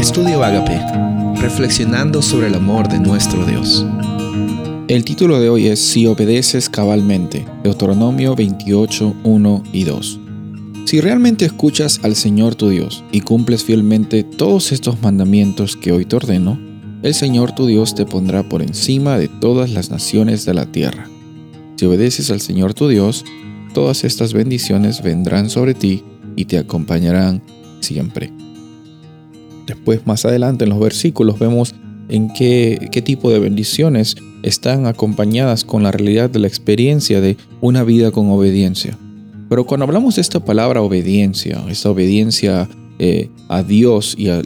Estudio Agape, reflexionando sobre el amor de nuestro Dios. El título de hoy es Si obedeces cabalmente, Deuteronomio 28, 1 y 2. Si realmente escuchas al Señor tu Dios y cumples fielmente todos estos mandamientos que hoy te ordeno, el Señor tu Dios te pondrá por encima de todas las naciones de la tierra. Si obedeces al Señor tu Dios, todas estas bendiciones vendrán sobre ti y te acompañarán siempre. Después, más adelante en los versículos, vemos en qué, qué tipo de bendiciones están acompañadas con la realidad de la experiencia de una vida con obediencia. Pero cuando hablamos de esta palabra obediencia, esta obediencia eh, a Dios y a,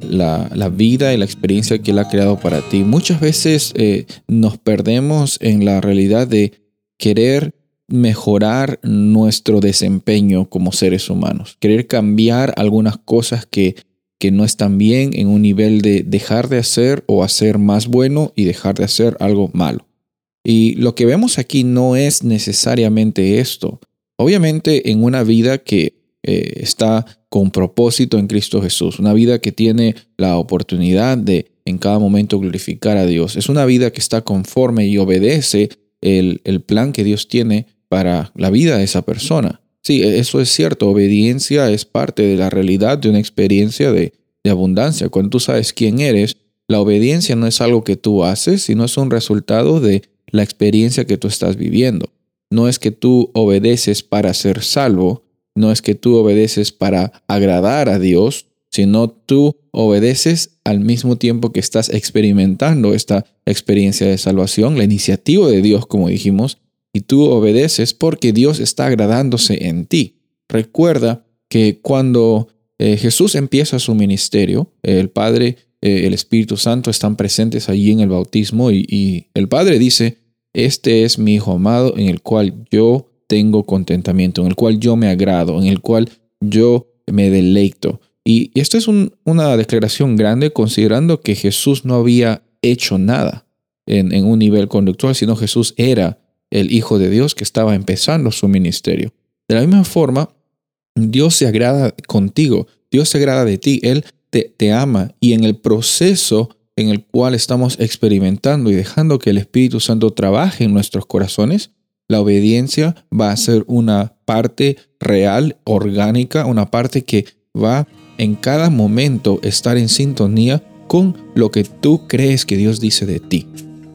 la, vida y la experiencia que Él ha creado para ti, muchas veces eh, nos perdemos en la realidad de querer mejorar nuestro desempeño como seres humanos, querer cambiar algunas cosas que, que no están bien en un nivel de dejar de hacer o hacer más bueno y dejar de hacer algo malo. Y lo que vemos aquí no es necesariamente esto. Obviamente en una vida que eh, está con propósito en Cristo Jesús, una vida que tiene la oportunidad de en cada momento glorificar a Dios, es una vida que está conforme y obedece el, el plan que Dios tiene para la vida de esa persona. Sí, e-, eso es cierto. Obediencia es parte de la realidad de una experiencia de, abundancia. Cuando tú sabes quién eres, la obediencia no es algo que tú haces, sino es un resultado de la experiencia que tú estás viviendo. No es que tú obedeces para ser salvo, no es que tú obedeces para agradar a Dios, sino tú obedeces al mismo tiempo que estás experimentando esta experiencia de salvación, la iniciativa de Dios, como dijimos, y tú obedeces porque Dios está agradándose en ti. Recuerda que cuando eh, Jesús empieza su ministerio, el Padre, eh, el Espíritu Santo están presentes allí en el bautismo y, el Padre dice, este es mi Hijo amado en el cual yo tengo contentamiento, en el cual yo me agrado, en el cual yo me deleito. Y esto es una declaración grande considerando que Jesús no había hecho nada en, en, un nivel conductual, sino Jesús era el Hijo de Dios que estaba empezando su ministerio. De la misma forma, Dios se agrada contigo, Dios se agrada de ti, Él te, ama y en el proceso en el cual estamos experimentando y dejando que el Espíritu Santo trabaje en nuestros corazones, la obediencia va a ser una parte real, orgánica, una parte que va en cada momento estar en sintonía con lo que tú crees que Dios dice de ti.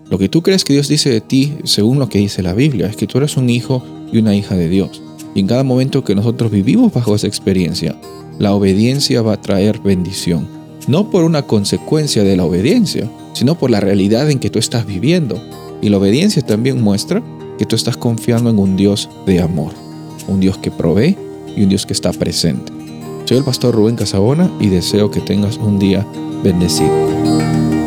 Lo que tú crees que Dios dice de ti, según lo que dice la Biblia, es que tú eres un hijo y una hija de Dios. Y en cada momento que nosotros vivimos bajo esa experiencia, la obediencia va a traer bendición. No por una consecuencia de la obediencia, sino por la realidad en que tú estás viviendo. Y la obediencia también muestra que tú estás confiando en un Dios de amor, un Dios que provee y un Dios que está presente. Soy el pastor Rubén Casabona y deseo que tengas un día bendecido.